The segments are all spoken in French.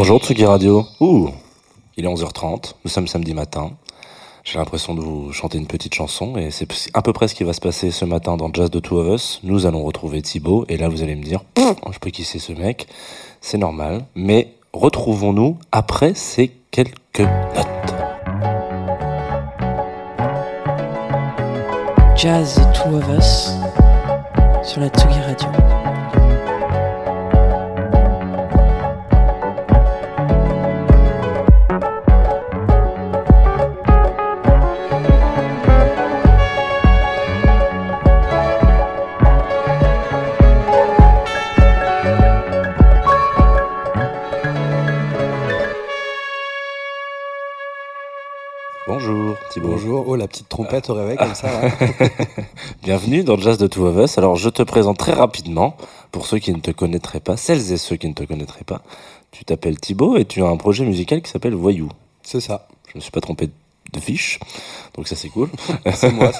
Bonjour Tsugi Radio. Ouh, il est 11h30, nous sommes samedi matin. J'ai l'impression de vous chanter une petite chanson et c'est à peu près ce qui va se passer ce matin dans Jazz de Two of Us. Nous allons retrouver Thibaut et là vous allez me dire, je peux c'est ce mec. C'est normal, mais retrouvons-nous après ces quelques notes. Jazz de Two of Us sur la Tsugi Radio. Bonjour oh la petite trompette au réveil comme ça. là. Bienvenue dans Jazz de Two of Us. Alors je te présente très rapidement, pour ceux qui ne te connaîtraient pas, celles et ceux qui ne te connaîtraient pas. Tu t'appelles Thibaut et tu as un projet musical qui s'appelle Voyou. C'est ça, Je me suis pas trompé de fiche, donc ça c'est cool. c'est moi,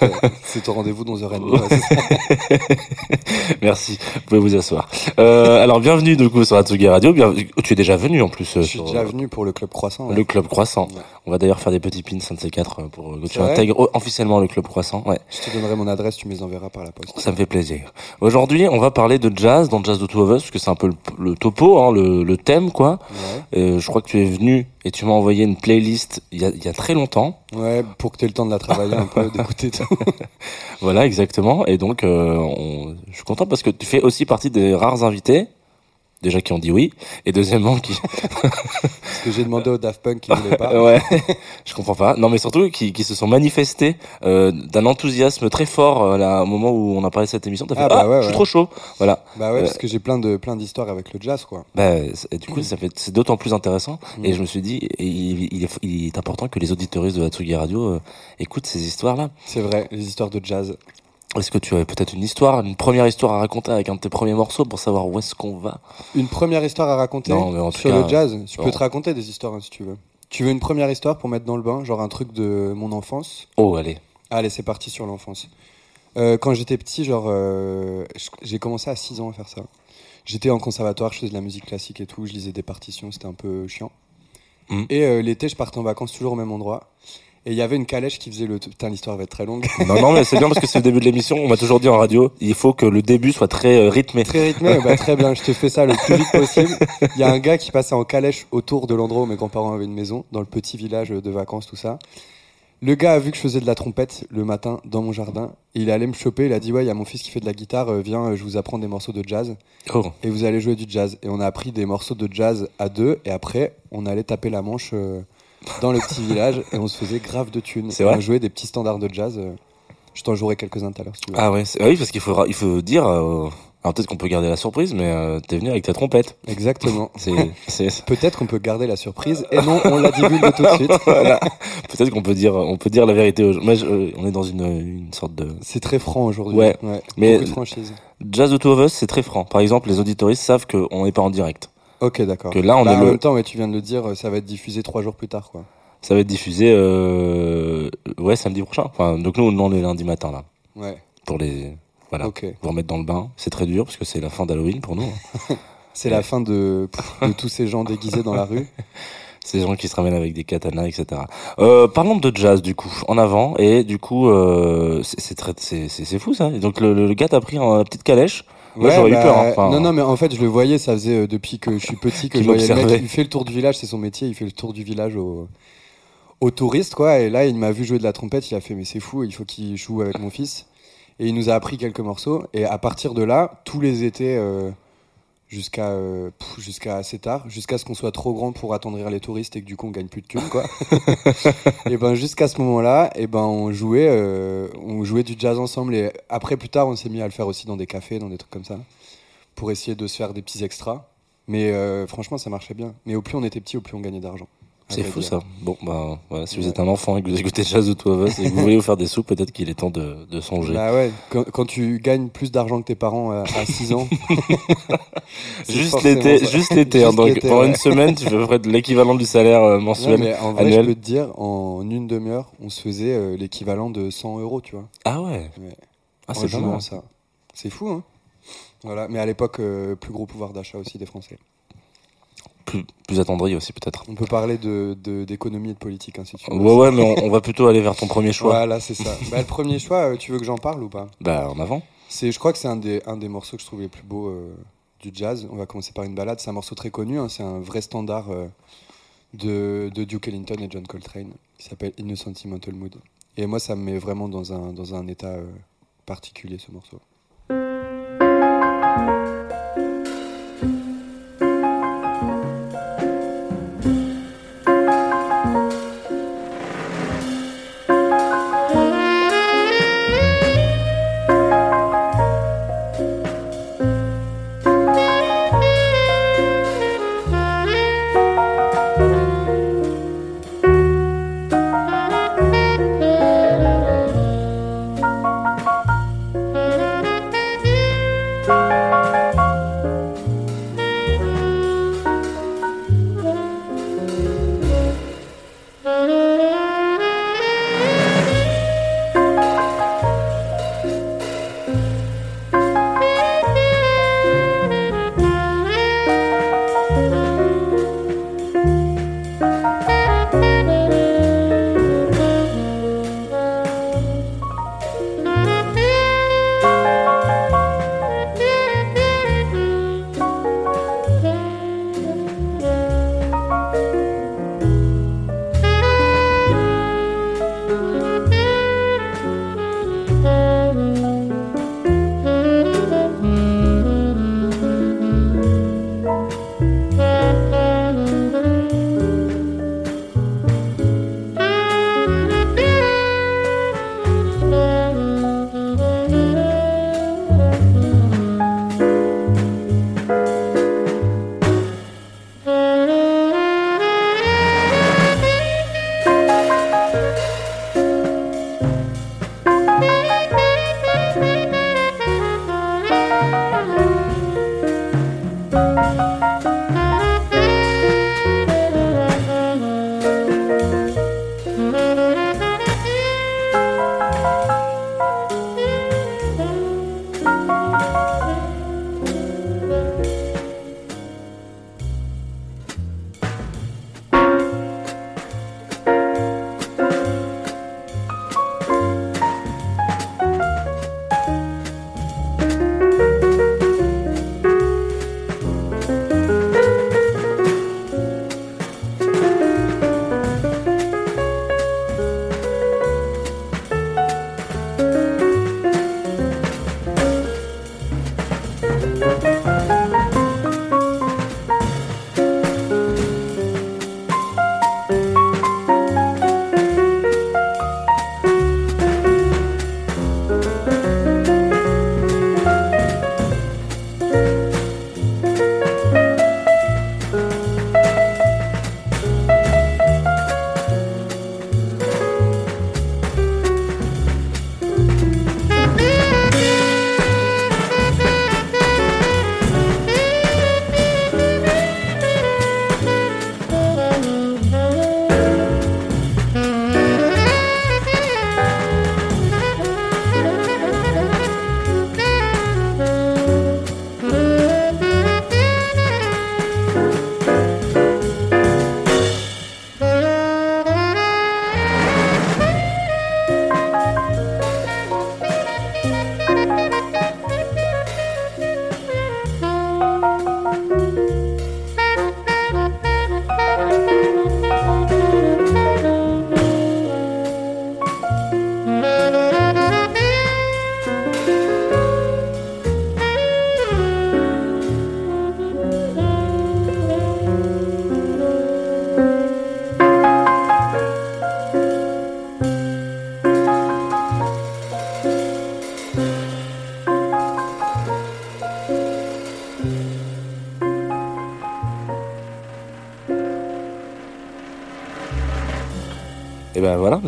c'est- au rendez-vous dans heure et demie. ouais, c'est ça. Merci, vous pouvez vous asseoir. Euh, alors bienvenue du coup sur Atsugi Radio. Bien, tu es déjà venu en plus euh, Je suis sur déjà venu pour le club croissant. ouais. le club croissant. Ouais. On va d'ailleurs faire des petits pins un de ces quatre euh, pour que tu intègres officiellement le club croissant. Ouais. Je te donnerai mon adresse, tu me les enverras par la poste. Ça me fait plaisir. Aujourd'hui, on va parler de jazz dans Jazz de Two of Us, parce que c'est un peu le, le topo, hein, le, le thème, quoi. Ouais. Euh, je crois que tu es venu et tu m'as envoyé une playlist il y a, y a très longtemps. Ouais, pour que tu aies le temps de la travailler un peu, d'écouter tout. Voilà, exactement. Et donc, euh, on- je suis content parce que tu fais aussi partie des rares invités, déjà qui ont dit oui, et deuxièmement qui, que j'ai demandé au Daft Punk qui voulait pas. ouais, je comprends pas. Non, mais surtout qui, qui se sont manifestés euh, d'un enthousiasme très fort euh, là, au moment où on a parlé de cette émission. T'as fait Ah, ah, bah ouais, je suis ouais. trop chaud. Voilà. Bah ouais, Euh, parce que j'ai plein de plein d'histoires avec le jazz, quoi. Bah, et du coup, ça fait c'est d'autant plus intéressant. Mm. Et je me suis dit, il, il est, il est important que les auditeuristes de Hatsugi Radio euh, écoutent ces histoires-là. C'est vrai, les histoires de jazz. Est-ce que tu as peut-être une histoire, une première histoire à raconter avec un de tes premiers morceaux pour savoir où est-ce qu'on va? Une première histoire à raconter Non, mais en tout sur cas, le jazz. Non. peux te raconter des histoires hein, si tu veux. Tu veux une première histoire pour mettre dans le bain, genre un truc de mon enfance? Oh, allez. Allez, c'est parti sur l'enfance. Euh, quand j'étais petit, genre, euh, j'ai commencé à 6 ans à faire ça. J'étais en conservatoire, je faisais de la musique classique et tout, je lisais des partitions, c'était un peu chiant. Mhm. Et euh, l'été, je partais en vacances toujours au même endroit. Et il y avait une calèche qui faisait le. Putain, l'histoire va être très longue. Non, non, mais c'est bien parce que c'est le début de l'émission. On m'a toujours dit en radio, il faut que le début soit très euh, rythmé. très rythmé, bah, très bien, je te fais ça le plus vite possible. Il y a un gars qui passait en calèche autour de l'endroit où mes grands-parents avaient une maison, dans le petit village de vacances, tout ça. Le gars a vu que je faisais de la trompette le matin dans mon jardin. Il est allé me choper, il a dit Ouais, il y a mon fils qui fait de la guitare, euh, viens, je vous apprends des morceaux de jazz. Oh. et vous allez jouer du jazz. Et on a appris des morceaux de jazz à deux, et après, on allait taper la manche euh, dans le petit village, et on se faisait grave de thunes. C'est vrai On jouait des petits standards de jazz. euh, je t'en jouerai quelques-uns tout à l'heure, si. Ah ouais, ah oui, parce qu'il faut, il faut dire. euh, alors peut-être qu'on peut garder la surprise, mais euh, t'es venu avec ta trompette. Exactement. Peut-être qu'on peut garder la surprise, et non, on la divulgue tout de suite. voilà. Peut-être qu'on peut dire, on peut dire la vérité. aux je- euh, on est dans une, une sorte de C'est très franc aujourd'hui. Ouais. Mais- de franchise. jazz de Two of Us, c'est très franc. Par exemple, les auditoristes savent qu'on n'est pas en direct. Ok, d'accord. Que là, on Bah, est en le- même temps, ouais, tu viens de le dire, ça va être diffusé trois jours plus tard, quoi. Ça va être diffusé, euh, ouais, samedi prochain. Enfin, donc nous, on est lundi matin là, Ouais. pour les, voilà, Ok. vous remettre dans le bain. C'est très dur parce que c'est la fin d'Halloween pour nous. hein. C'est la fin de, de tous ces gens déguisés dans la rue. Ces gens qui se ramènent avec des katanas, etc. Euh, parlons de jazz du coup, en avant et du coup, euh, c'est c'est très, c'est c'est- c'est fou ça. Et donc le, le gars t'a pris en petite calèche. Moi, j'aurais eu bah, peur, hein, enfin- non, non, mais en fait, je le voyais, ça faisait euh, depuis que je suis petit que je voyais le mec. Il fait le tour du village, c'est son métier, il fait le tour du village aux, aux touristes, quoi. Et là, il m'a vu jouer de la trompette, il a fait, mais c'est fou, il faut qu'il joue avec mon fils. Et il nous a appris quelques morceaux. Et à partir de là, tous les étés, euh, jusqu'à euh, jusqu'à assez tard, jusqu'à ce qu'on soit trop grand pour attendrir les touristes et que du coup on gagne plus de thunes, quoi. et ben jusqu'à ce moment-là, et ben on jouait, euh, on jouait du jazz ensemble. Et après, plus tard, on s'est mis à le faire aussi dans des cafés, dans des trucs comme ça pour essayer de se faire des petits extras. Mais euh, franchement, ça marchait bien. Mais au plus on était petit, au plus on gagnait d'argent. À C'est fou ça. Bon, bah, voilà, si vous êtes un enfant et que vous écoutez Jazz de Two of Us et que vous voulez vous faire des sous, peut-être qu'il est temps de, de songer. Bah ouais, quand, quand tu gagnes plus d'argent que tes parents à, 6 ans. juste l'été, ça. juste l'été. hein, donc, pendant ouais. une semaine, tu près de l'équivalent du salaire euh, mensuel. mais en vrai, annuel. je peux te dire, en une demi-heure, on se faisait euh, l'équivalent de 100 euros, tu vois. Ah ouais. Ouais. Ah, c'est à ça. C'est fou, hein Voilà, mais à l'époque, euh, plus gros pouvoir d'achat aussi des Français. Plus, plus attendri aussi, peut-être. On peut parler de de- d'économie et de politique, ainsi de suite. Ouais, ouais, mais on, on va plutôt aller vers ton premier choix. Voilà, c'est ça. bah, le premier choix, euh, tu veux que j'en parle ou pas? Bah, en avant. C'est, je crois que c'est un des, un des morceaux que je trouve les plus beaux euh, du jazz. On va commencer par une balade. C'est un morceau très connu. hein. C'est un vrai standard euh, de, de Duke Ellington et John Coltrane qui s'appelle In a Sentimental Mood. Et moi, ça me met vraiment dans un, dans un état euh, particulier, ce morceau. Música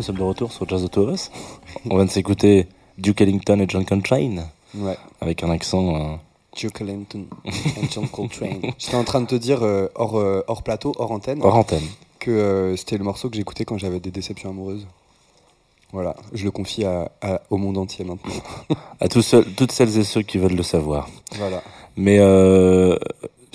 nous sommes de retour sur Jazz Us. On vient de s'écouter Duke Ellington et John Coltrane Ouais. avec un accent. euh, Duke Ellington and John Coltrane. J'étais en train de te dire euh, hors, euh, hors plateau, hors antenne, hors antenne. que euh, c'était le morceau que j'écoutais quand j'avais des déceptions amoureuses. Voilà, je le confie à- à- au monde entier maintenant. À tous toutes celles et ceux qui veulent le savoir. Voilà. Mais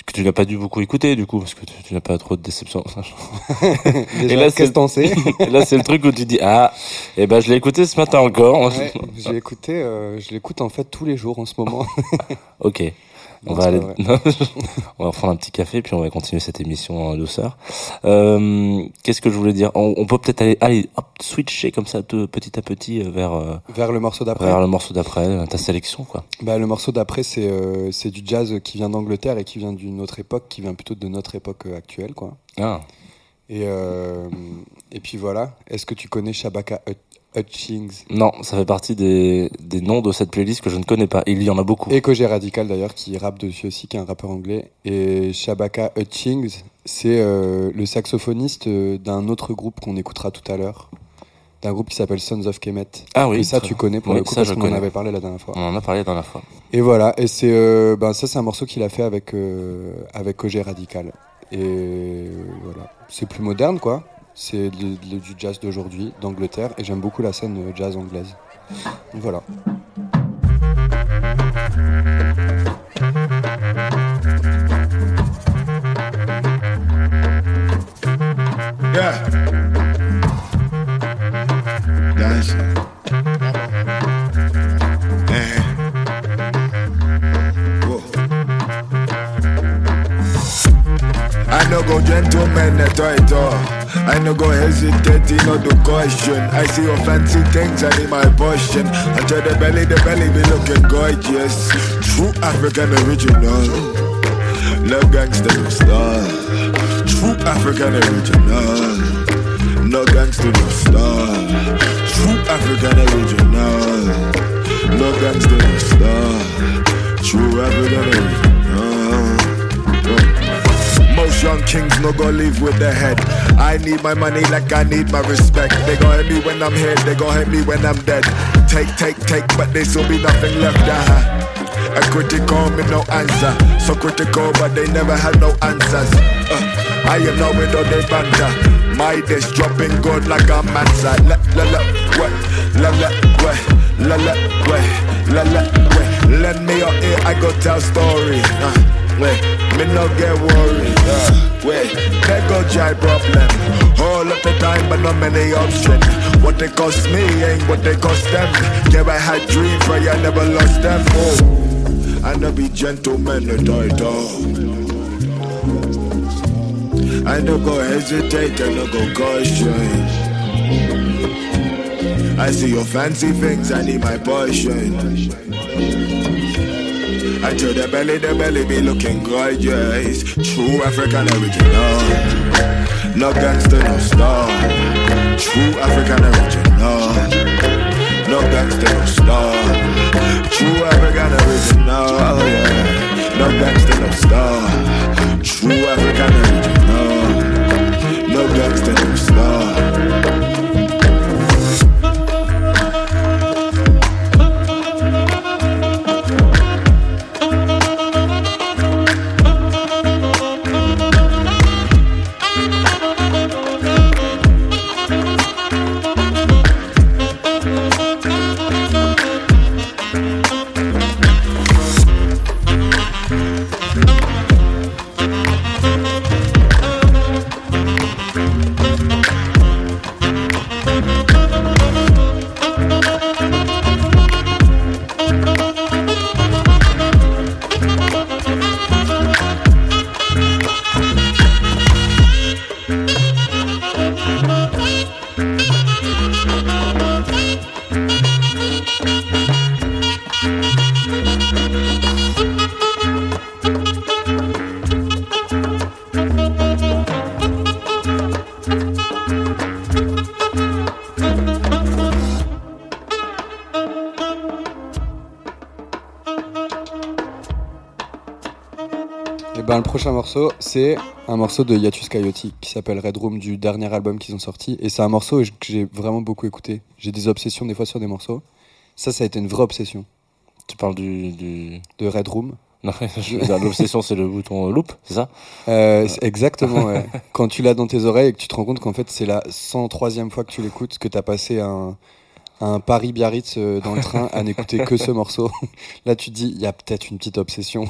que tu n'as pas dû beaucoup écouter du coup, parce que tu, tu n'as pas trop de déception. Déjà, là, c'est- qu'est-ce que t'en sais Et là, c'est le truc où tu dis ah, et ben je l'ai écouté ce matin encore. Ouais, Je l'ai écouté, euh, je l'écoute en fait tous les jours en ce moment. Ok. On va aller, on va reprendre un petit café puis on va continuer cette émission en douceur. Euh, Qu'est-ce que je voulais dire? On, on peut peut-être aller, aller hop, switcher comme ça petit à petit euh, vers euh, Vers le morceau d'après. vers le morceau d'après, ta sélection quoi. Bah, le morceau d'après, c'est euh, c'est du jazz qui vient d'Angleterre et qui vient d'une autre époque, qui vient plutôt de notre époque actuelle, quoi. Ah, Et, euh, et puis voilà. Est-ce que tu connais Shabaka Hut- Hutchings non, ça fait partie des, des noms de cette playlist que je ne connais pas. Il y en a beaucoup. Et Kojé Radical d'ailleurs, qui rappe dessus aussi, qui est un rappeur anglais. Et Shabaka Hutchings, c'est euh, le saxophoniste euh, d'un autre groupe qu'on écoutera tout à l'heure. D'un groupe qui s'appelle Sons of Kemet. Ah oui, et ça, tu connais pour oui, le coup, ça, parce qu'on en avait parlé la dernière fois. On en a parlé la fois. Et voilà, et c'est euh, ben ça c'est un morceau qu'il a fait avec euh, avec Radical. Et voilà, c'est plus moderne quoi. C'est du jazz d'aujourd'hui d'Angleterre et j'aime beaucoup la scène euh, jazz anglaise. Voilà. I no go. I no go hesitate, no do question. I see your fancy things, I need my portion. I Until the belly, the belly be looking gorgeous. True African original. Love gangster no star. True African original. No gangster no star. True African original. No gangster no star. True African original. Young kings no go live with the head. I need my money like I need my respect. They gon' hit me when I'm here, they gon' hit me when I'm dead. Take, take, take, but this will be nothing left. Uh-huh. A critical, me no answer. So critical, but they never had no answers. Uh, I am not with all they banter. My dish dropping good like a mansa. La la la, what? La la, what? La la, what? La la, what? Lend me your ear, I go tell story. Uh, wait, me no get worried. Uh, wait, there go giant problem. All of the time, but not many options. What they cost me ain't what they cost them. Yeah, I had dreams, but I never lost them. Oh. I no be gentleman at all. I no go hesitate, I no go caution. I see your fancy things, I need my portion. I tell the belly, the belly be looking gorgeous. True African original. No gangster, no star. True African original. No gangster, no star. True African original. No gangster, no star. True African original. No gangster, no star. C'est un morceau de Yatus Coyote qui s'appelle Red Room du dernier album qu'ils ont sorti. Et c'est un morceau que j'ai vraiment beaucoup écouté. J'ai des obsessions des fois sur des morceaux. Ça, ça a été une vraie obsession Tu parles du. du... de Red Room. L'obsession, c'est le bouton loop, c'est ça? Euh, exactement, ouais. Quand tu l'as dans tes oreilles et que tu te rends compte qu'en fait, c'est la 103e fois que tu l'écoutes, que tu as passé un, un Paris-Biarritz euh, dans le train à n'écouter que ce morceau. Là, tu te dis, il y a peut-être une petite obsession.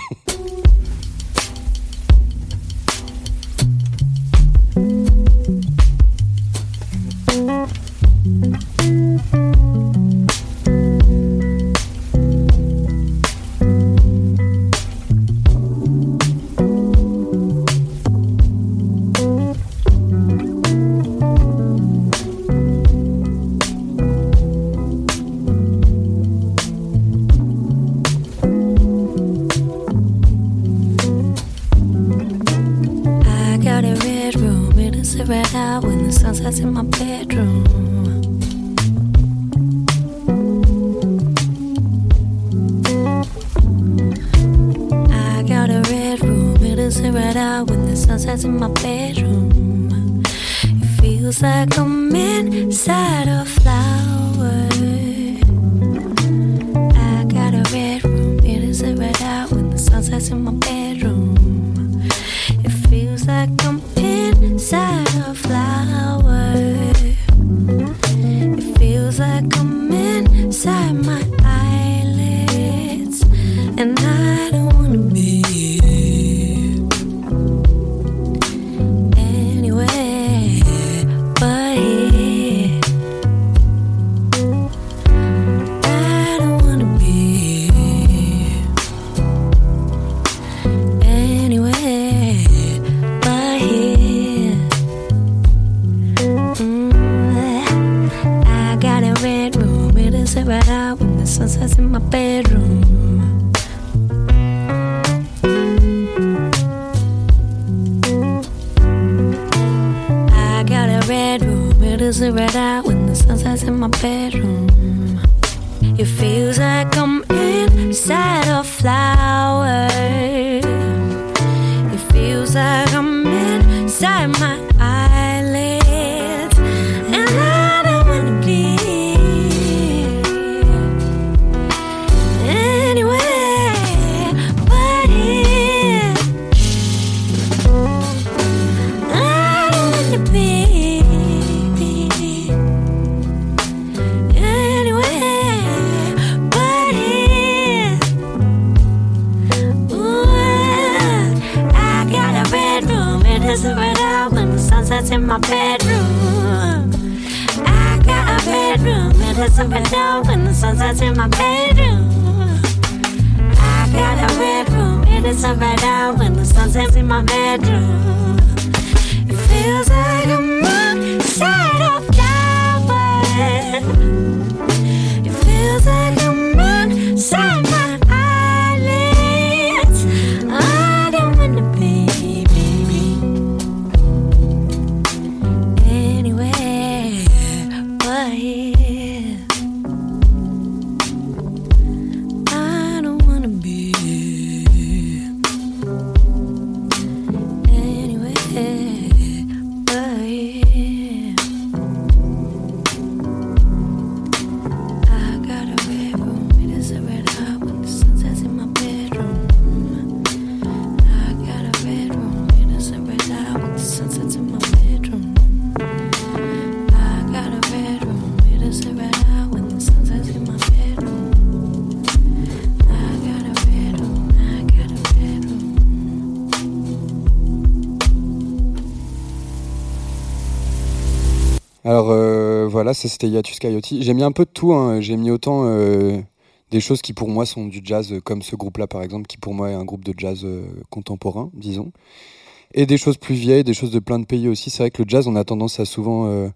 My bedroom. I got a bedroom. It is red out when the sun sets in my bedroom. I got a bedroom. It is red out when the sun sets in my bedroom. It feels like I'm inside a flower. It feels like I'm inside c'était Yatus Coyote. J'ai mis un peu de tout. hein. J'ai mis autant euh, des choses qui pour moi sont du jazz, euh, comme ce groupe-là par exemple, qui pour moi est un groupe de jazz euh, contemporain, disons. Et des choses plus vieilles, des choses de plein de pays aussi. C'est vrai que le jazz, on a tendance à souvent euh,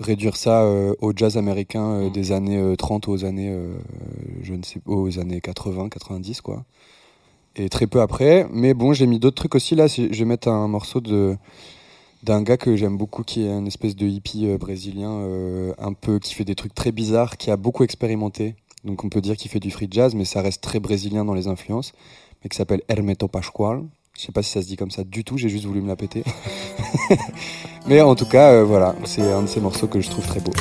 réduire ça au jazz américain euh, des années euh, 30 aux années, je ne sais, aux années 80, 90 quoi. Et très peu après. Mais bon, j'ai mis d'autres trucs aussi là. Je vais mettre un morceau de d'un gars que j'aime beaucoup qui est un espèce de hippie euh, brésilien euh, un peu qui fait des trucs très bizarres qui a beaucoup expérimenté donc on peut dire qu'il fait du free jazz mais ça reste très brésilien dans les influences mais qui s'appelle Hermeto Pascoal Je sais pas si ça se dit comme ça du tout, j'ai juste voulu me la péter. Mais en tout cas, euh, voilà, c'est un de ces morceaux que je trouve très beau.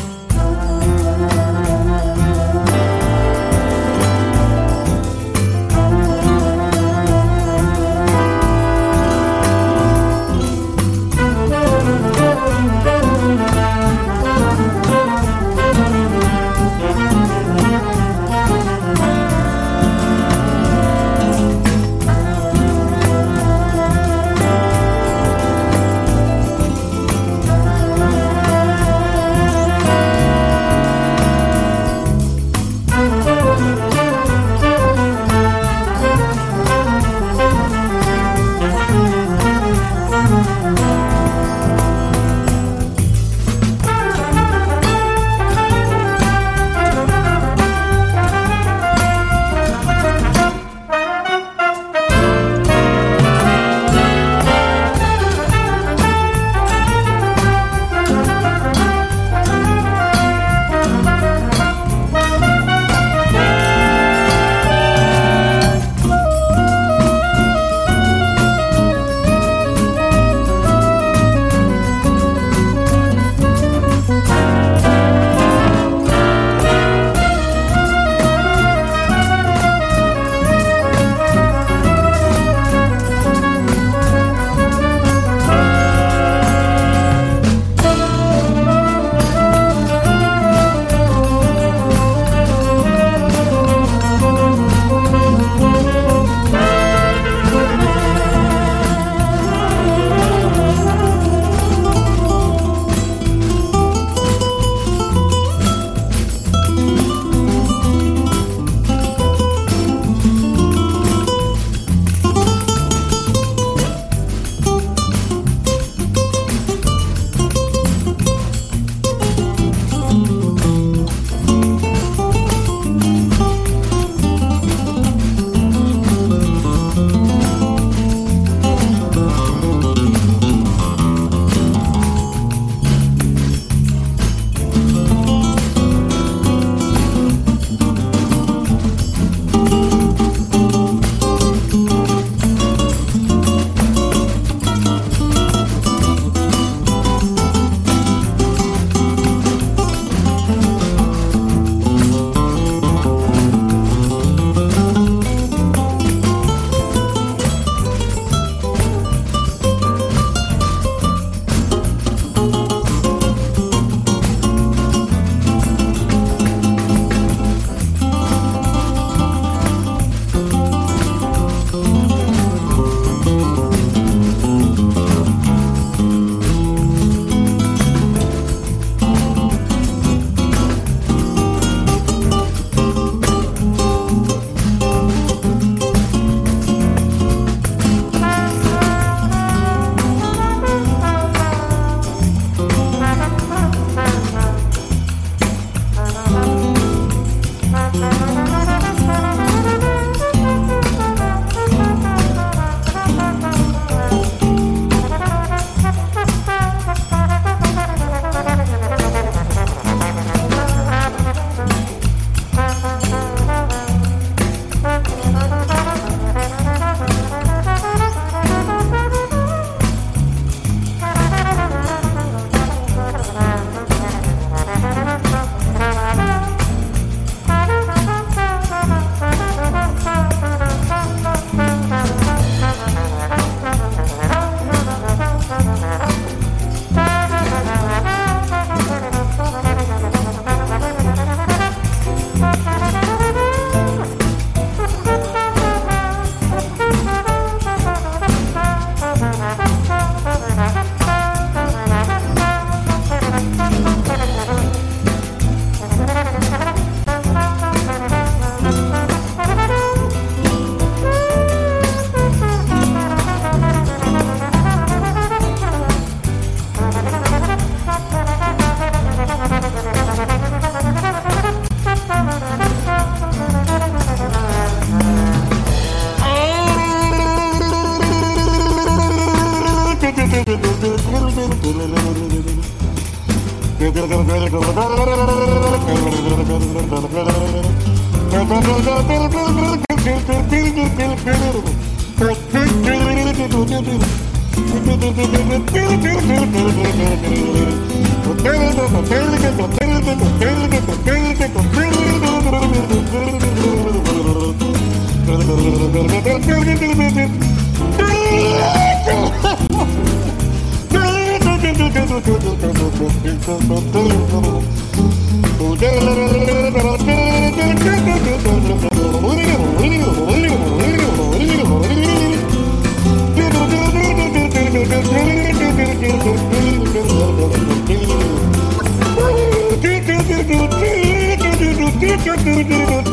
Terima kasih telah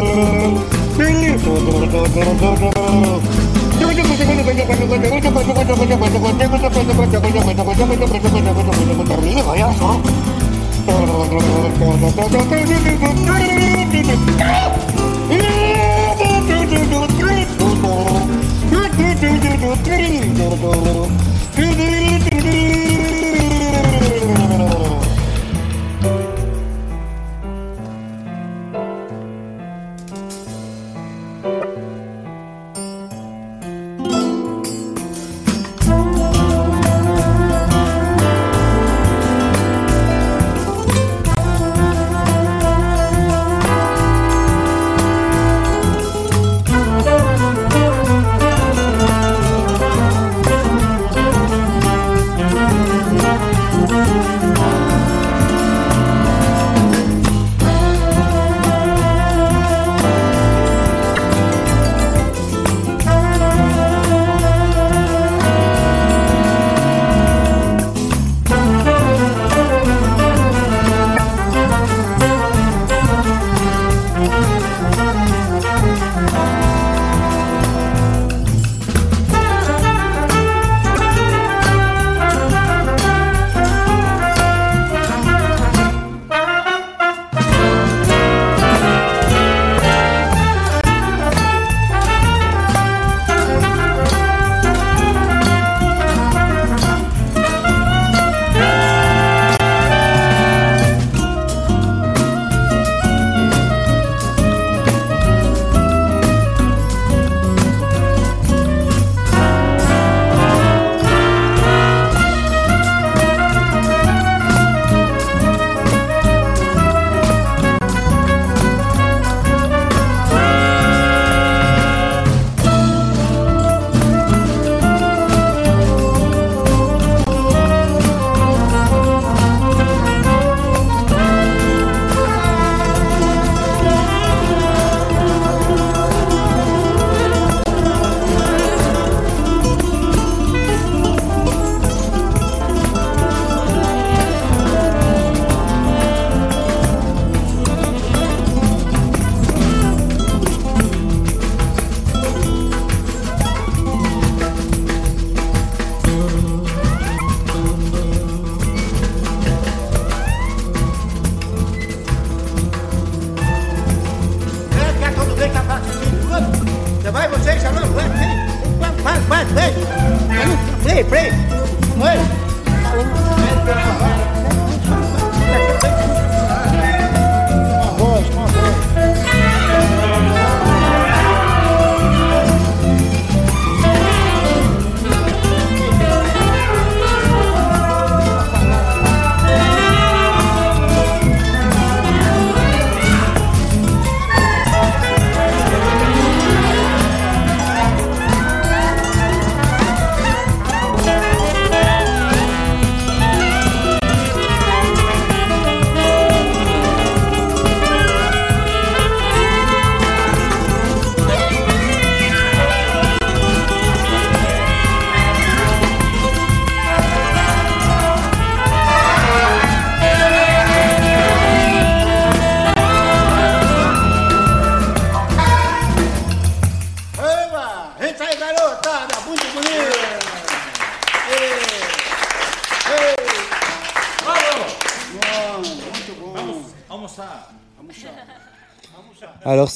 menonton!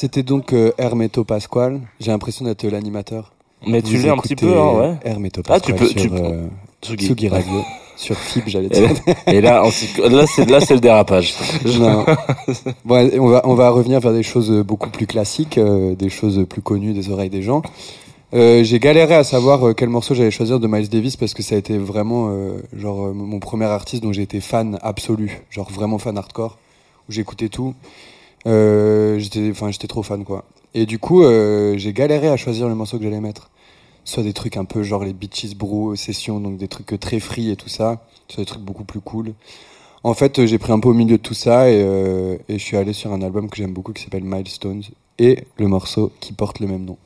C'était donc euh, Hermeto Pasquale. J'ai l'impression d'être l'animateur. Mais tu l'es un petit peu, hein, ouais. Hermeto Ah, Pasquale tu peux- sur tu peux- euh, Tsugi. Tsugi Radio. sur Fib, j'allais dire. et là, on là, c'est là, c'est le dérapage. Non. Bon, on va, on va revenir vers des choses beaucoup plus classiques, euh, des choses plus connues des oreilles des gens. Euh, j'ai galéré à savoir euh, quel morceau j'allais choisir de Miles Davis parce que ça a été vraiment euh, genre euh, mon premier artiste dont j'ai été fan absolu, genre vraiment fan hardcore, où j'écoutais tout. Euh, j'étais, enfin, j'étais trop fan quoi. Et du coup, euh, j'ai galéré à choisir le morceau que j'allais mettre. Soit des trucs un peu genre les Beaches Brew sessions, donc des trucs très free et tout ça, soit des trucs beaucoup plus cool. En fait, euh, j'ai pris un peu au milieu de tout ça et, euh, et je suis allé sur un album que j'aime beaucoup qui s'appelle Milestones et le morceau qui porte le même nom.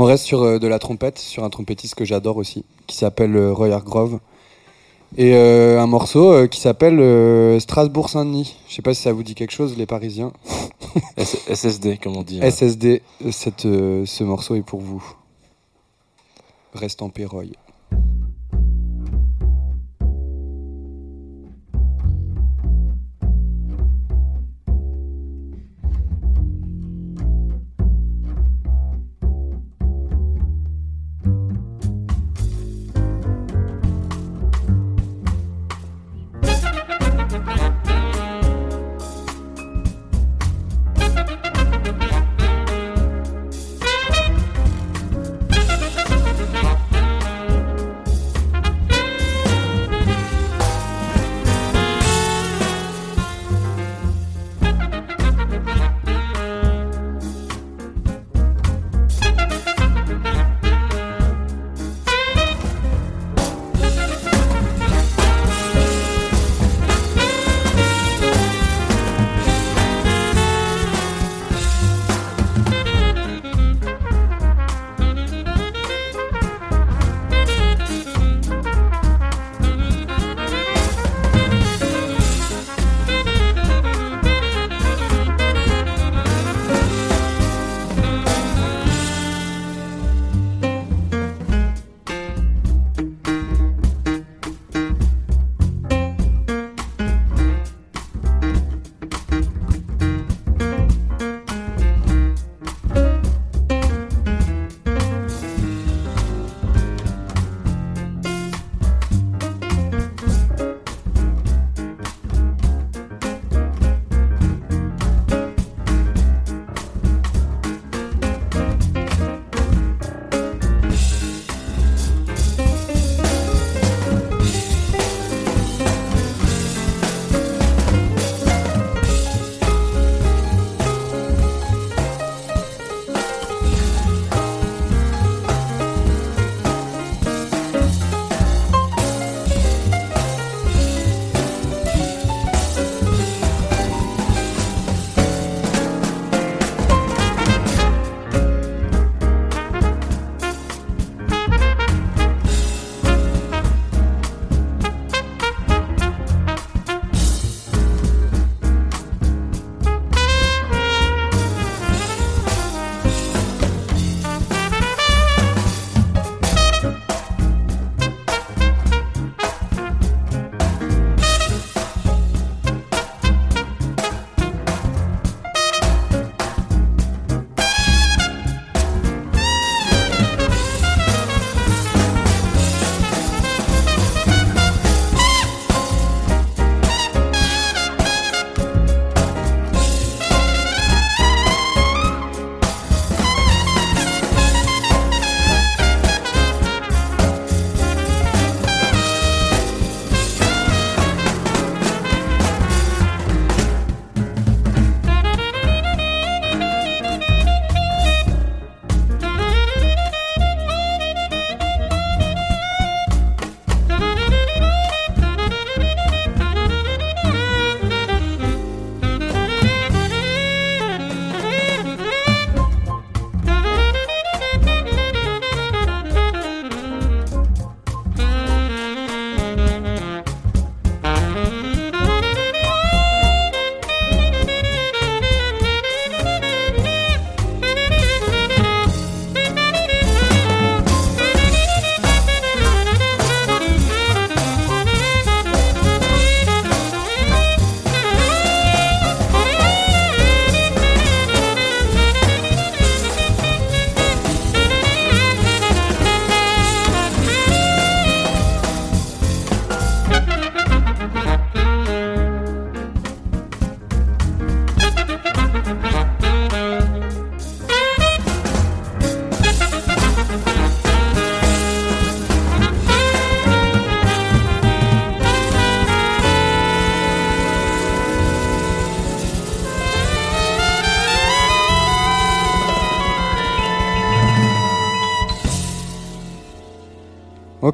On reste sur euh, de la trompette, sur un trompettiste que j'adore aussi, qui s'appelle euh, Roy Hargrove. Et euh, un morceau qui s'appelle Strasbourg-Saint-Denis. Je sais pas si ça vous dit quelque chose, les Parisiens. SSD, comme on dit. hein. SSD, cette, ce morceau est pour vous. Reste en paix, Roy.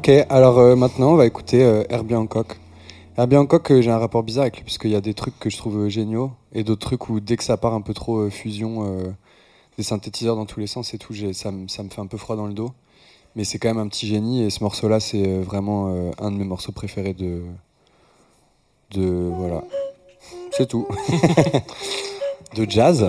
Ok, alors euh, maintenant on va écouter euh, Herbie Hancock. Herbie Hancock, euh, j'ai un rapport bizarre avec lui, puisqu'il y a des trucs que je trouve euh, géniaux, et d'autres trucs où dès que ça part un peu trop fusion, des synthétiseurs dans tous les sens et tout, ça, me- ça me fait un peu froid dans le dos. Mais c'est quand même un petit génie et ce morceau-là, c'est vraiment un de mes morceaux préférés de. de. voilà. C'est tout. de jazz.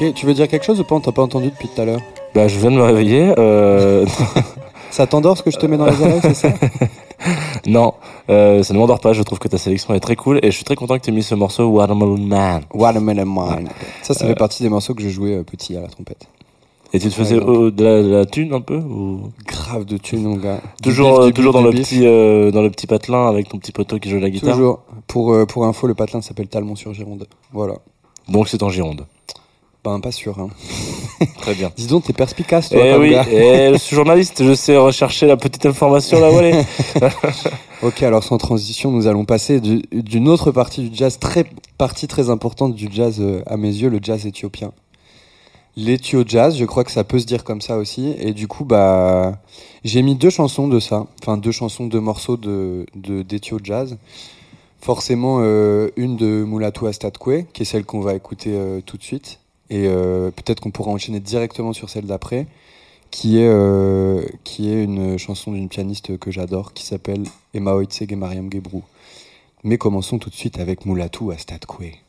Ok, tu veux dire quelque chose ou pas On t'a pas entendu depuis tout à l'heure. Bah, je viens de me réveiller. Euh... Ça t'endort ce que je te mets dans les oreilles, c'est ça? Non, euh, ça ne m'endort pas. Je trouve que ta sélection est très cool et je suis très content que tu aies mis ce morceau Watermelon Man. Watermelon Man. Ça, ça Euh. fait partie des morceaux que je jouais euh, petit à la trompette. Et tu te faisais euh, de, la, de la thune un peu ou... Grave de thunes, mon gars. Toujours, bif, euh, toujours bif, dans le bif. petit, euh, dans le petit patelin avec ton petit poteau qui joue la guitare. Toujours. Pour, euh, pour info, le patelin s'appelle Talmont sur Gironde. Voilà. Donc c'est en Gironde. Ben, pas sûr, hein. Très bien. Dis donc, t'es perspicace, toi, Eh comme oui, gars. eh, je suis journaliste, je sais rechercher la petite information là où elle est. Ok, alors sans transition, nous allons passer du- d'une autre partie du jazz, très, partie très importante du jazz euh, à mes yeux, le jazz éthiopien. L'éthio jazz, je crois que ça peut se dire comme ça aussi. Et du coup, bah, j'ai mis deux chansons de ça, enfin deux chansons, deux morceaux de de- d'éthio jazz. Forcément, euh, une de Mulatu Astatque, qui est celle qu'on va écouter euh, tout de suite. Et euh, peut-être qu'on pourra enchaîner directement sur celle d'après, qui est, euh, qui est une chanson d'une pianiste que j'adore, qui s'appelle Emma Oitseg et Mariam Gebrou. Mais commençons tout de suite avec Mulatu Astatque.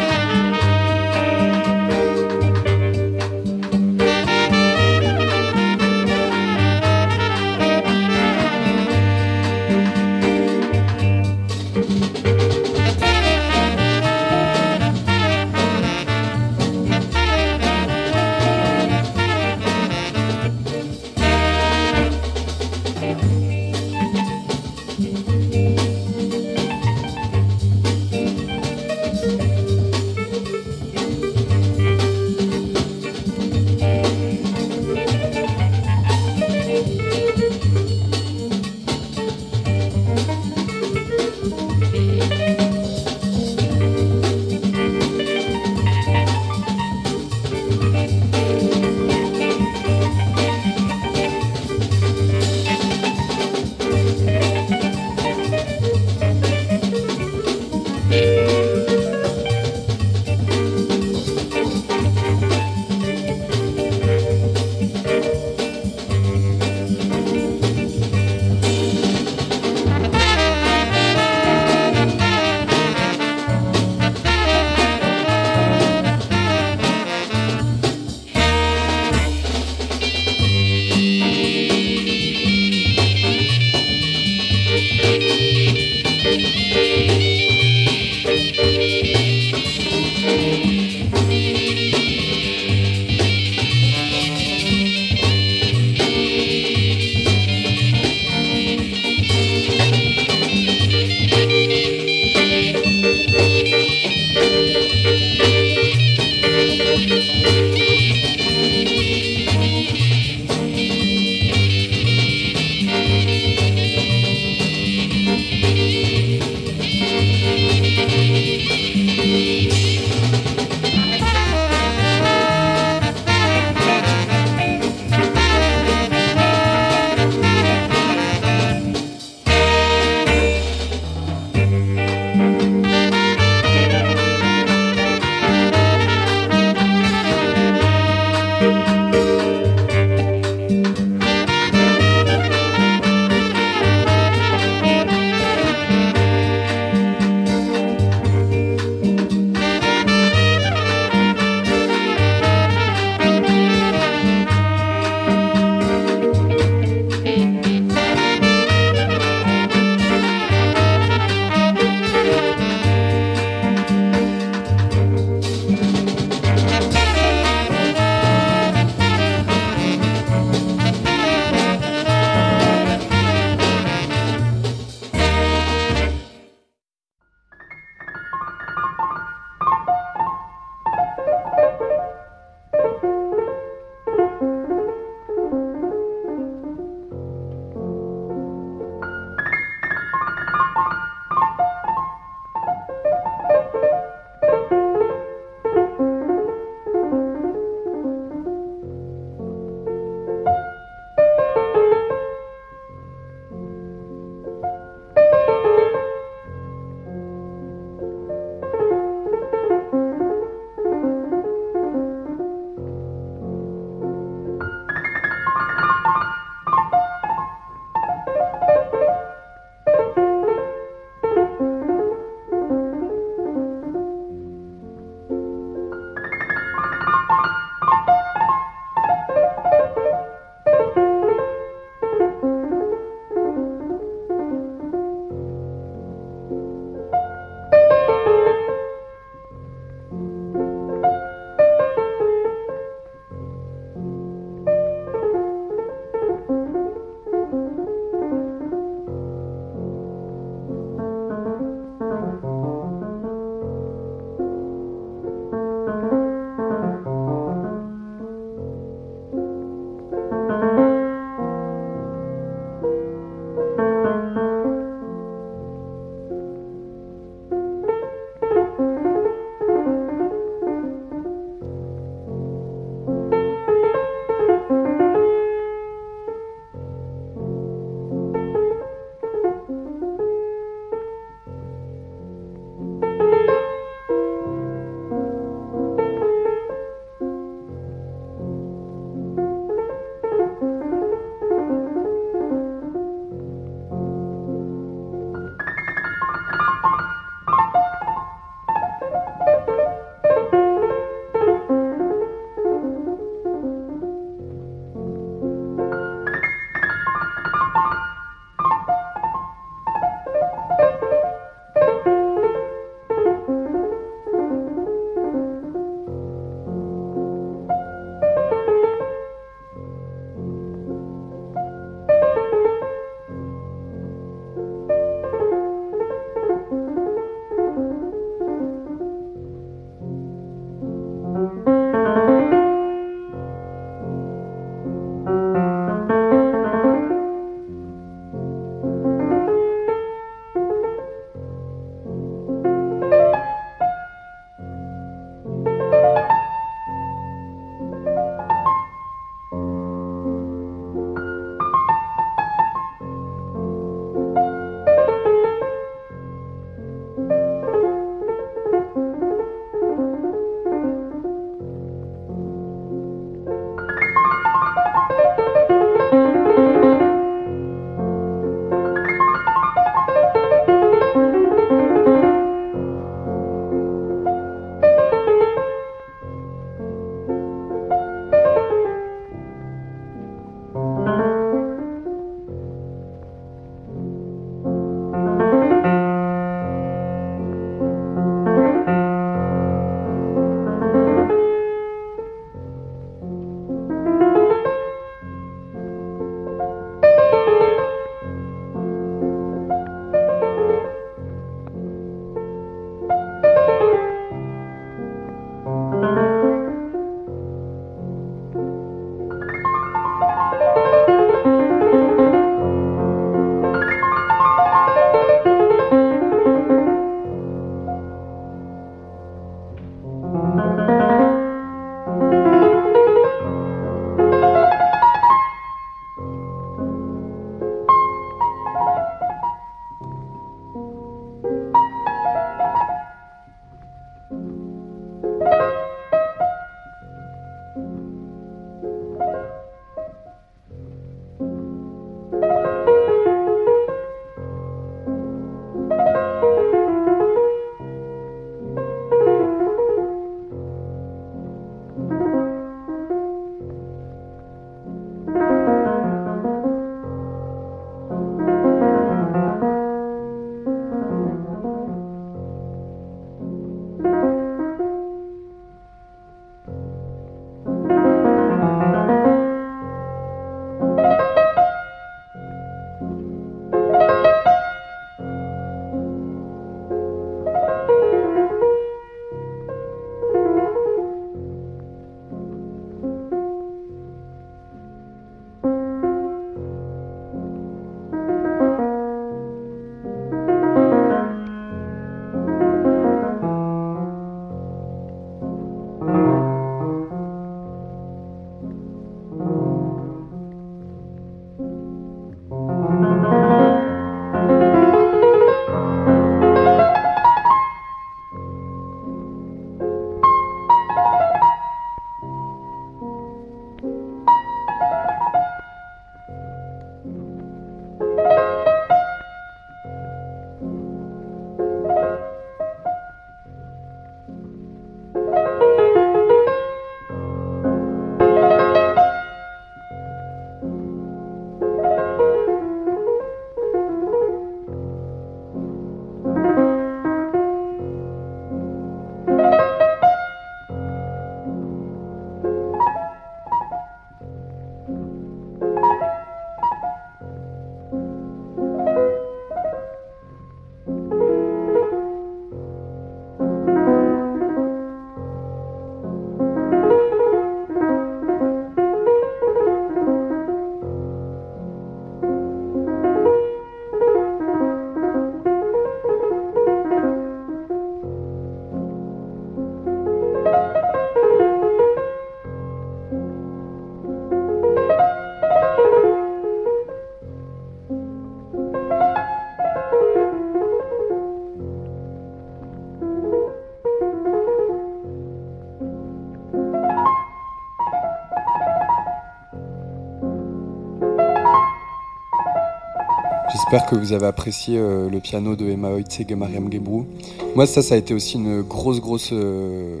J'espère que vous avez apprécié euh, le piano de Emma Oitzeg et Mariam Gebrou. Moi, ça, ça a été aussi une grosse, grosse, euh,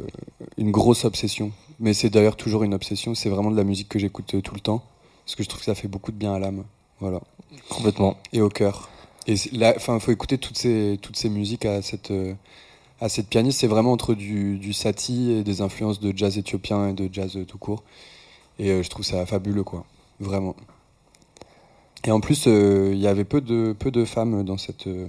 une grosse obsession. Mais c'est d'ailleurs toujours une obsession. C'est vraiment de la musique que j'écoute euh, tout le temps. Parce que je trouve que ça fait beaucoup de bien à l'âme. Voilà. Complètement. Et au cœur. Et là, enfin, faut écouter toutes ces, toutes ces musiques à cette, à cette pianiste. C'est vraiment entre du, du satie et des influences de jazz éthiopien et de jazz tout court. Et je trouve ça fabuleux, quoi. Vraiment. Et en plus, euh, il y avait peu de, peu de femmes dans cette, euh,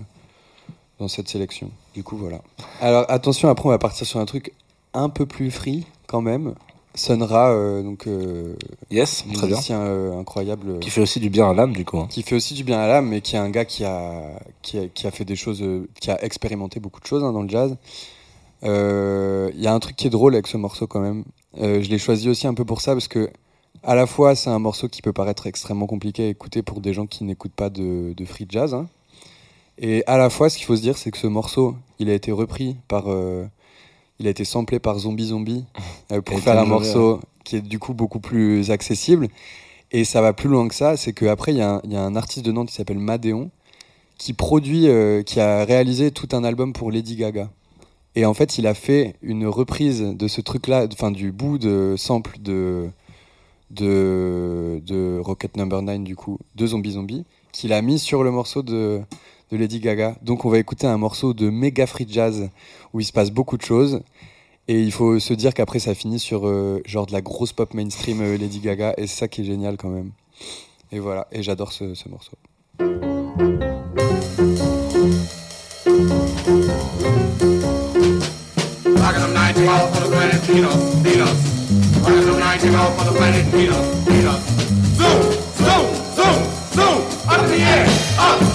dans cette sélection. Du coup, voilà. Alors, attention, après, on va partir sur un truc un peu plus free, quand même. Sonra, euh, donc, euh, Yes, très bien. musicien euh, incroyable. Qui fait aussi du bien à l'âme, du coup. hein. qui fait aussi du bien à l'âme, mais qui est un gars qui a, qui a, qui a fait des choses, qui a expérimenté beaucoup de choses hein, dans le jazz. Il y a un truc qui est drôle avec ce morceau quand même. Je l'ai choisi aussi un peu pour ça, parce que à la fois c'est un morceau qui peut paraître extrêmement compliqué à écouter pour des gens qui n'écoutent pas de, de free jazz. hein. Et à la fois, ce qu'il faut se dire, c'est que ce morceau, il a été repris par, euh, il a été samplé par Zombie Zombie euh, pour faire un morceau qui est du coup beaucoup plus accessible. Et ça va plus loin que ça, c'est qu'après, il y, a un- il y a un artiste de Nantes qui s'appelle Madéon, qui produit, euh, qui a réalisé tout un album pour Lady Gaga. Et en fait, il a fait une reprise de ce truc-là, enfin du bout de sample de, de, Rocket Number 9, du coup, de Zombie Zombie, qu'il a mis sur le morceau de, de Lady Gaga. Donc on va écouter un morceau de méga free jazz où il se passe beaucoup de choses. Et il faut se dire qu'après ça finit sur euh, genre de la grosse pop mainstream euh, Lady Gaga. Et c'est ça qui est génial quand même. Et voilà, et j'adore ce, ce morceau. Grab the night and off on the planet. Beat up, beat up. Zoom, zoom, zoom, zoom. Up in the air, up.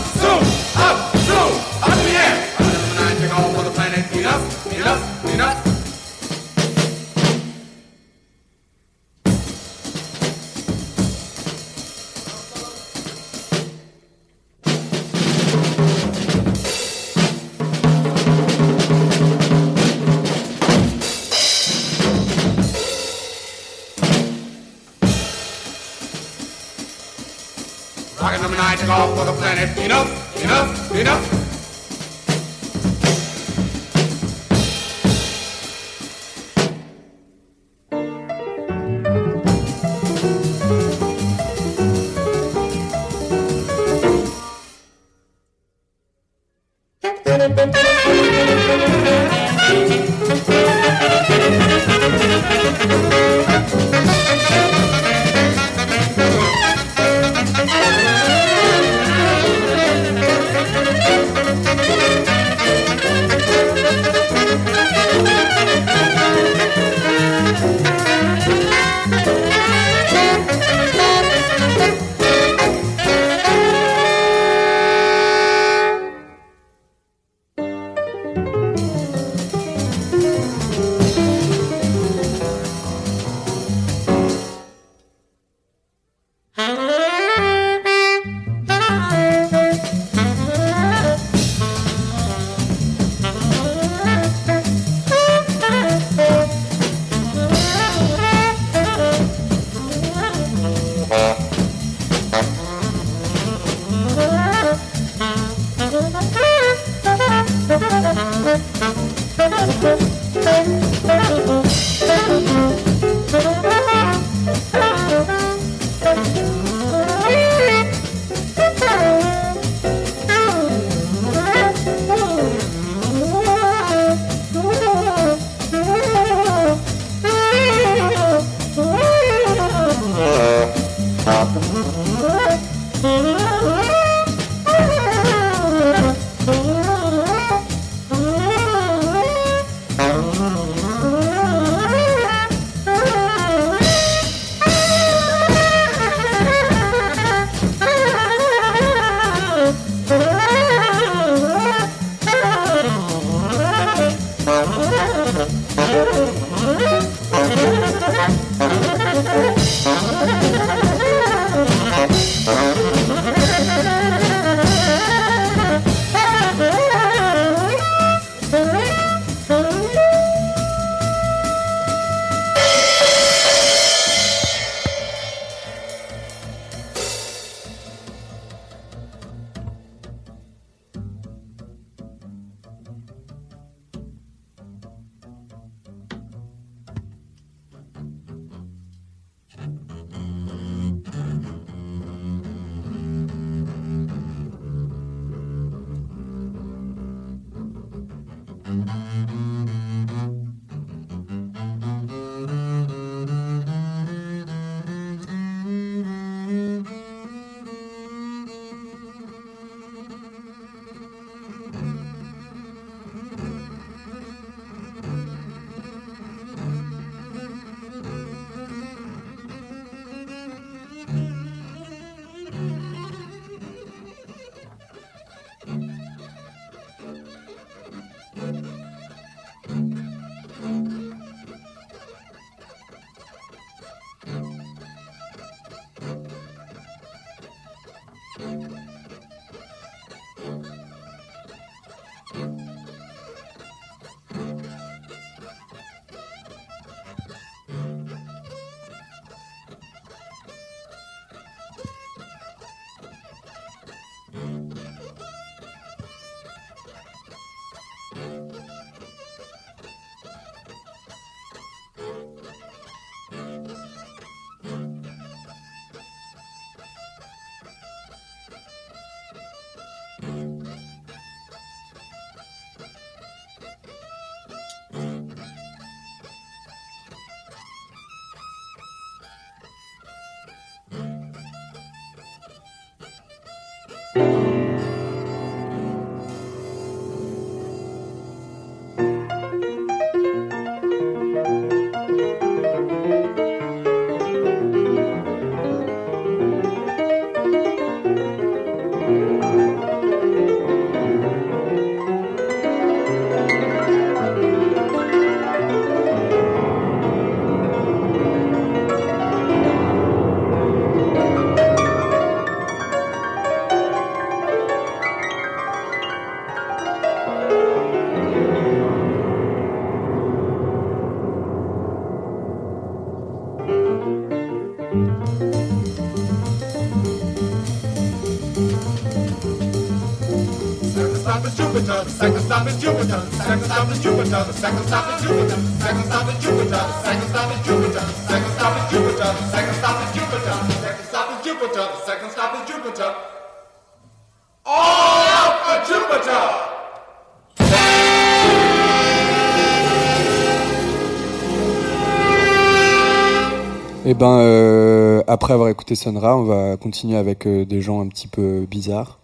Et ben, euh, après avoir écouté Sonra, on va continuer avec euh, des gens un petit peu bizarres.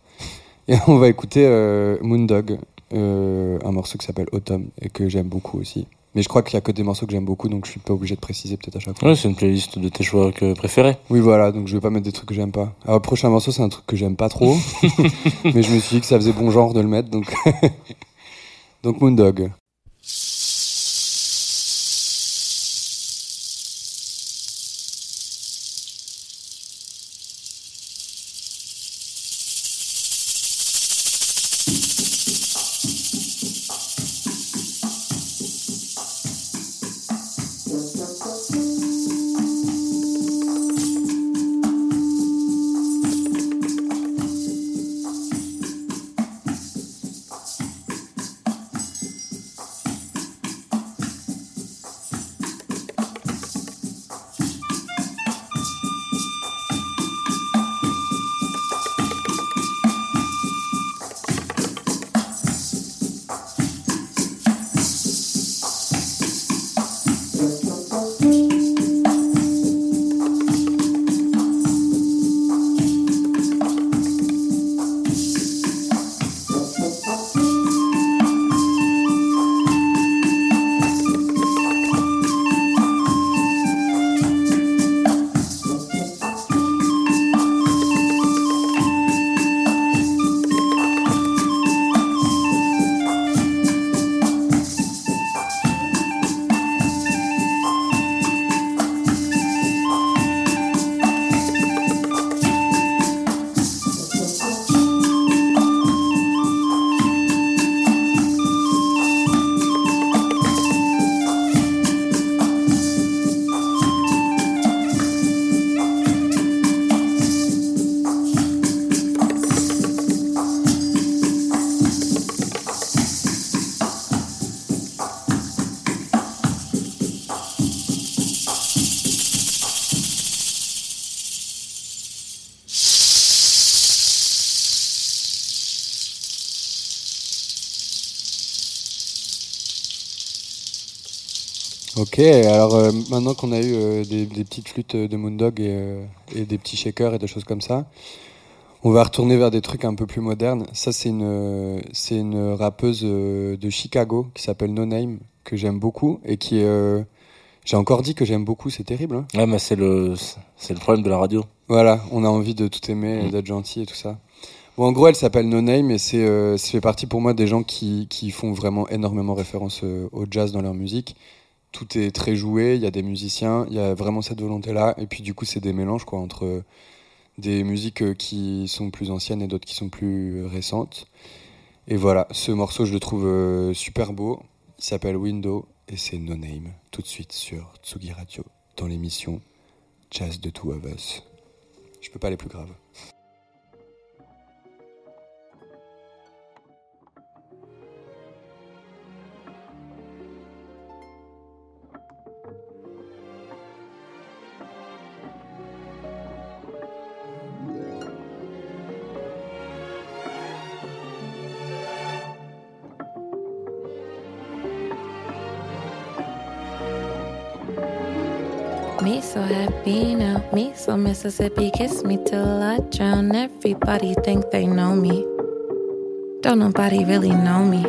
Et on va écouter euh, Moondog, euh, un morceau qui s'appelle Autumn et que j'aime beaucoup aussi. Mais je crois qu'il y a que des morceaux que j'aime beaucoup, donc je suis pas obligé de préciser peut-être à chaque fois. Ouais, c'est une playlist de tes choix que préférés. Oui, voilà, donc je vais pas mettre des trucs que j'aime pas. Alors, le prochain morceau, c'est un truc que j'aime pas trop, mais je me suis dit que ça faisait bon genre de le mettre, donc. donc Moondog. Alors euh, maintenant qu'on a eu euh, des, des petites flûtes de Moondog et, euh, et des petits shakers et des choses comme ça, on va retourner vers des trucs un peu plus modernes. Ça, c'est une, c'est une rappeuse de Chicago qui s'appelle No Name, que j'aime beaucoup et qui est. J'ai encore dit que j'aime beaucoup, c'est terrible. Hein Ouais, mais c'est le, c'est le problème de la radio. voilà, on a envie de tout aimer, et d'être gentil et tout ça. Bon, en gros, elle s'appelle No Name et c'est, euh, ça fait partie pour moi des gens qui, qui font vraiment énormément référence euh, au jazz dans leur musique. Tout est très joué, il y a des musiciens, il y a vraiment cette volonté-là. Et puis du coup, c'est des mélanges quoi, entre des musiques euh, qui sont plus anciennes et d'autres qui sont plus récentes. Et voilà, ce morceau, je le trouve euh, super beau. Il s'appelle Window et c'est No Name, tout de suite sur Tsugi Radio, dans l'émission Jazz de Two of Us. Je peux pas aller plus grave. Happy now, me so Mississippi, kiss me till I drown. Everybody think they know me. Don't nobody really know me.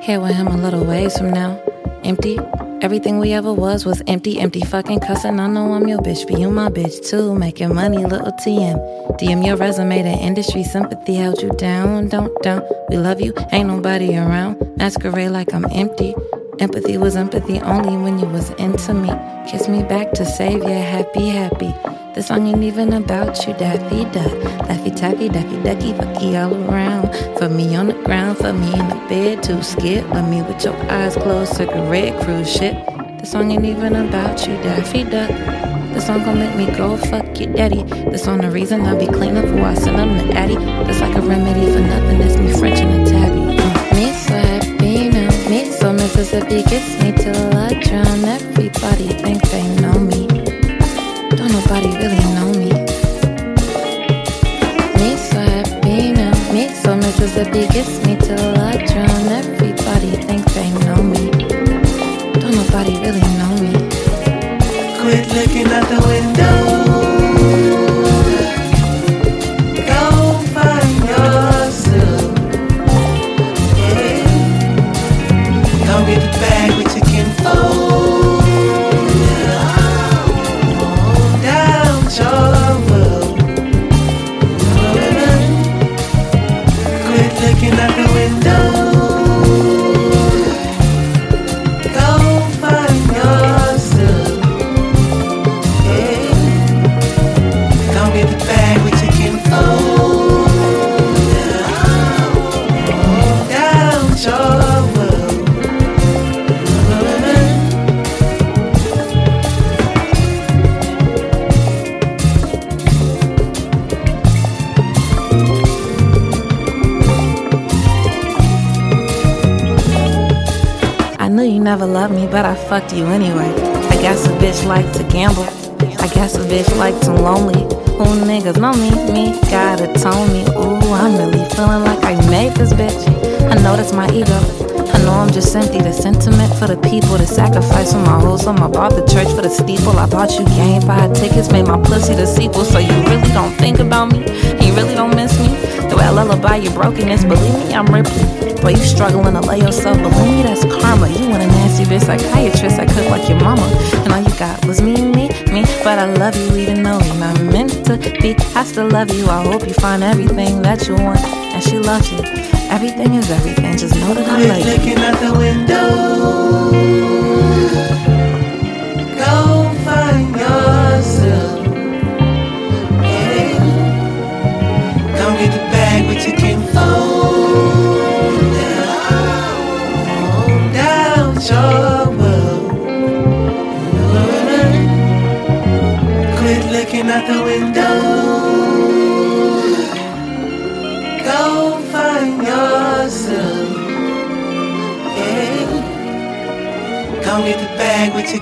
Here with him a little ways from now. Empty. Everything we ever was was empty, empty fucking cussing. I know I'm your bitch, but you my bitch too. Making money, little TM. DM your resume, to industry sympathy held you down. Don't down. We love you, ain't nobody around. Masquerade like I'm empty. Empathy was empathy only when you was into me. Kiss me back to save ya, happy, happy. This song ain't even about you, daffy duck. Laffy taffy, daffy ducky, fucky all around. For me on the ground, for me in the bed, too scared. Let me with your eyes closed, cigarette cruise ship. This song ain't even about you, daffy duck. This song gon' make me go fuck your daddy. This on the reason I be clean up before I send him to Addy. This like a remedy for nothing. It's me French and a tabby. Mississippi gets me till I drown. Everybody think they know me. Don't nobody really know me. Me so happy now. Me so Mississippi gets me till I drown. Everybody think they know me. Don't nobody really know me. Quit looking out the window. But I fucked you anyway. I guess a bitch like to gamble. I guess a bitch like to lonely. Who niggas know me? Me gotta tell me. Ooh, I'm really feeling like I made this bitch. I know that's my ego. I know I'm just empty. The sentiment for the people, the sacrifice for my whole soul. I bought the church for the steeple. I bought you game buy tickets, made my pussy the sequel. So you really don't think about me? And you really don't miss me? The way I lullaby your brokenness, believe me, I'm Ripley. But you struggling to lay yourself, believe me, that's karma. You psychiatrist, I cook like your mama. And all you got was me, me, me. But I love you even though you're not meant to be. I still love you, I hope you find everything that you want. And she loves you. Everything is everything, just know that I love you. looking out the window.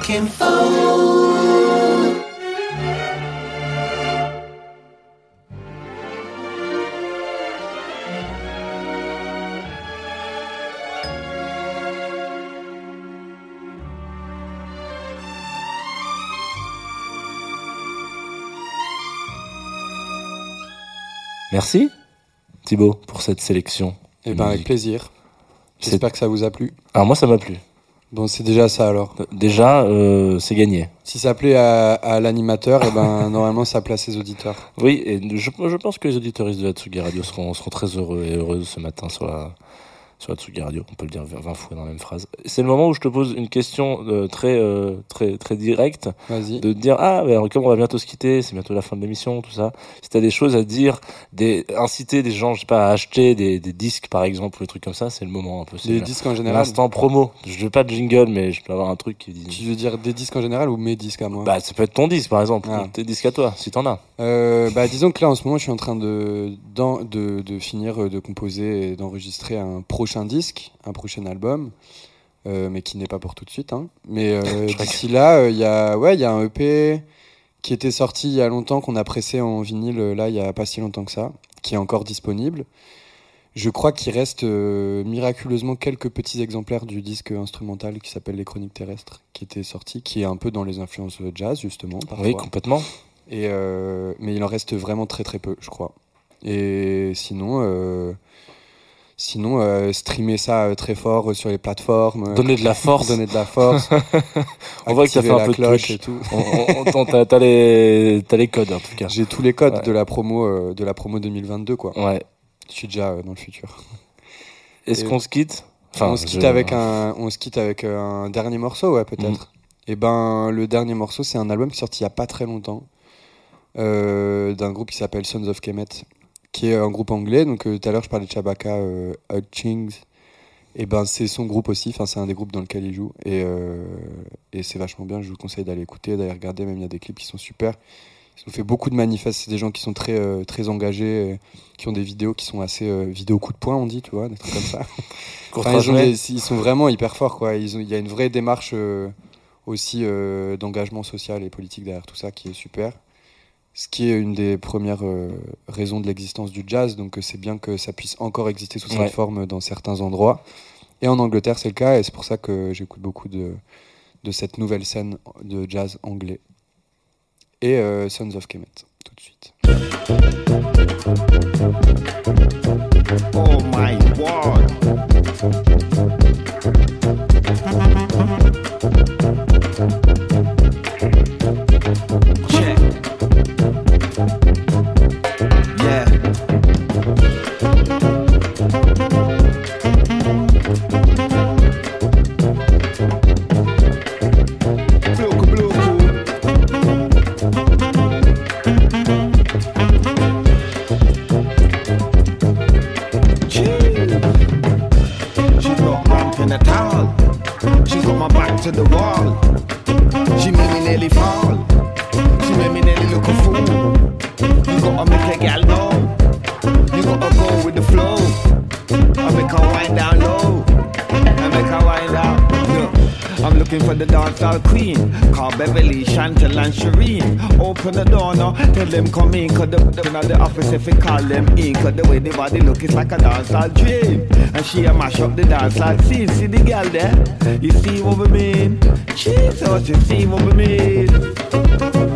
Merci, Thibaut, pour cette sélection. Et de ben avec plaisir. J'espère que ça vous a plu. Alors moi, ça m'a plu. Bon, c'est déjà ça alors. Euh, Déjà, euh, c'est gagné. Si ça plaît à, à l'animateur, et ben normalement ça plaît à ses auditeurs. Oui, et je, je pense que les auditoristes de la Tsugi Radio seront, seront très heureux et heureuses ce matin sur la, sur la Tsugi Radio. On peut le dire 20 fois dans la même phrase. C'est le moment où je te pose une question euh, très, euh, très, très directe. Vas-y. De te dire, ah, ben, comme on va bientôt se quitter, c'est bientôt la fin de l'émission, tout ça. Si t'as des choses à dire, des, inciter des gens, je sais pas, à acheter des, des disques par exemple, ou des trucs comme ça, c'est le moment un peu. Des disques en général. L'instant promo. Je veux pas de jingle, mais je peux avoir un truc qui dit. Tu veux dire des disques en général ou mes disques à moi? Bah, ça peut être ton disque par exemple, Ah. tes disques à toi, si t'en as. Euh, bah, disons que là, en ce moment, je suis en train de, de, de finir de composer et d'enregistrer un prochain disque, un prochain album, euh, mais qui n'est pas pour tout de suite. Hein. Mais euh, d'ici là, euh, il y a, ouais, il y a un EP qui était sorti il y a longtemps, qu'on a pressé en vinyle, euh, là, il y a pas si longtemps que ça, qui est encore disponible. Je crois qu'il reste miraculeusement quelques petits exemplaires du disque instrumental qui s'appelle Les Chroniques terrestres, qui était sorti, qui est un peu dans les influences jazz, justement. Parfois. Oui, complètement. Et mais il en reste vraiment très très peu, je crois. Et sinon, sinon euh, streamer ça euh, très fort euh, sur les plateformes. euh, Donner de la force. Donner de la force. On voit que ça fait un peu de cloche et tout. On- on- on- T'as les, t'as les codes en tout cas. J'ai tous les codes Ouais. de la promo euh, de la promo 2022 quoi. Ouais. Je suis déjà dans le futur. Est-ce qu'on se quitte? On se quitte je- avec un on se quitte avec un dernier morceau ouais peut-être. Mm. Et ben le dernier morceau c'est un album qui est sorti il y a pas très longtemps euh, d'un groupe qui s'appelle Sons of Kemet qui est un groupe anglais donc euh, tout à l'heure je parlais de Chabaka euh, Hutchings Et ben c'est son groupe aussi, enfin c'est un des groupes dans lequel il joue et, euh, et c'est vachement bien. Je vous conseille d'aller écouter, d'aller regarder. Même il y a des clips qui sont super. Ils ont fait beaucoup de manifestes. C'est des gens qui sont très euh, très engagés, euh, qui ont des vidéos qui sont assez euh, vidéos coup de poing, on dit, tu vois, des trucs comme ça. Enfin, ils, ont trajet. des- ils sont vraiment hyper forts, quoi. Ils ont, il y a une vraie démarche aussi d'engagement social et politique derrière tout ça qui est super. Ce qui est une des premières euh, raisons de l'existence du jazz, donc euh, c'est bien que ça puisse encore exister sous Ouais. cette forme dans certains endroits. Et en Angleterre, c'est le cas, et c'est pour ça que j'écoute beaucoup de, de cette nouvelle scène de jazz anglais. Et euh, Sons of Kemet, tout de suite. Oh my The door now, tell them come in. Cause the, the, the, the office if we call them in. Cause the way the body look is like a dancehall dream. And she a mash up the dancehall scene. See the girl there? You see what we mean? Jesus, you see what we mean?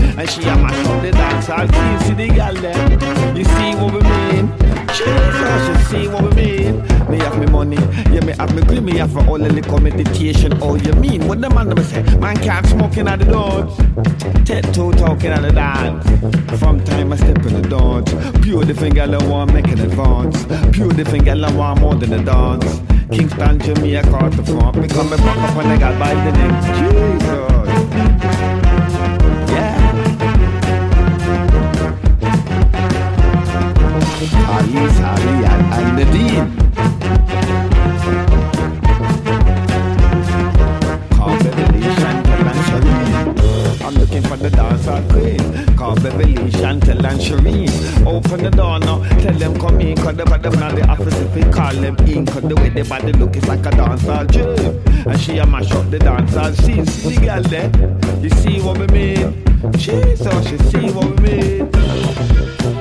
And she a mash up the dancehall scene. See the girl there? You see what we mean? Jesus, you see what we mean? Me have me money, yeah, me have me green, me have for all the liquor meditation. Oh, you mean what the man never say? Man can't smoke in at the doors. Ted two talking at the dance. From time I step in the dance. Pure the finger, I want make an advance. Pure the finger, I want more than a dance. Kingston, Jamaica, the front. Me come back up when I got by the name. Jesus. And, and the Dean. Call Beverly. I'm looking for the dancer queen. Call Beverly, Chantal, and Shireen. Open the door now, tell them come in. Cause the body on the office if we call them in. Cause the way the body look is like a dancer dream. And she a mash up the dancer scene. See the girl there? You see what we mean? She's Jesus, you see what we mean?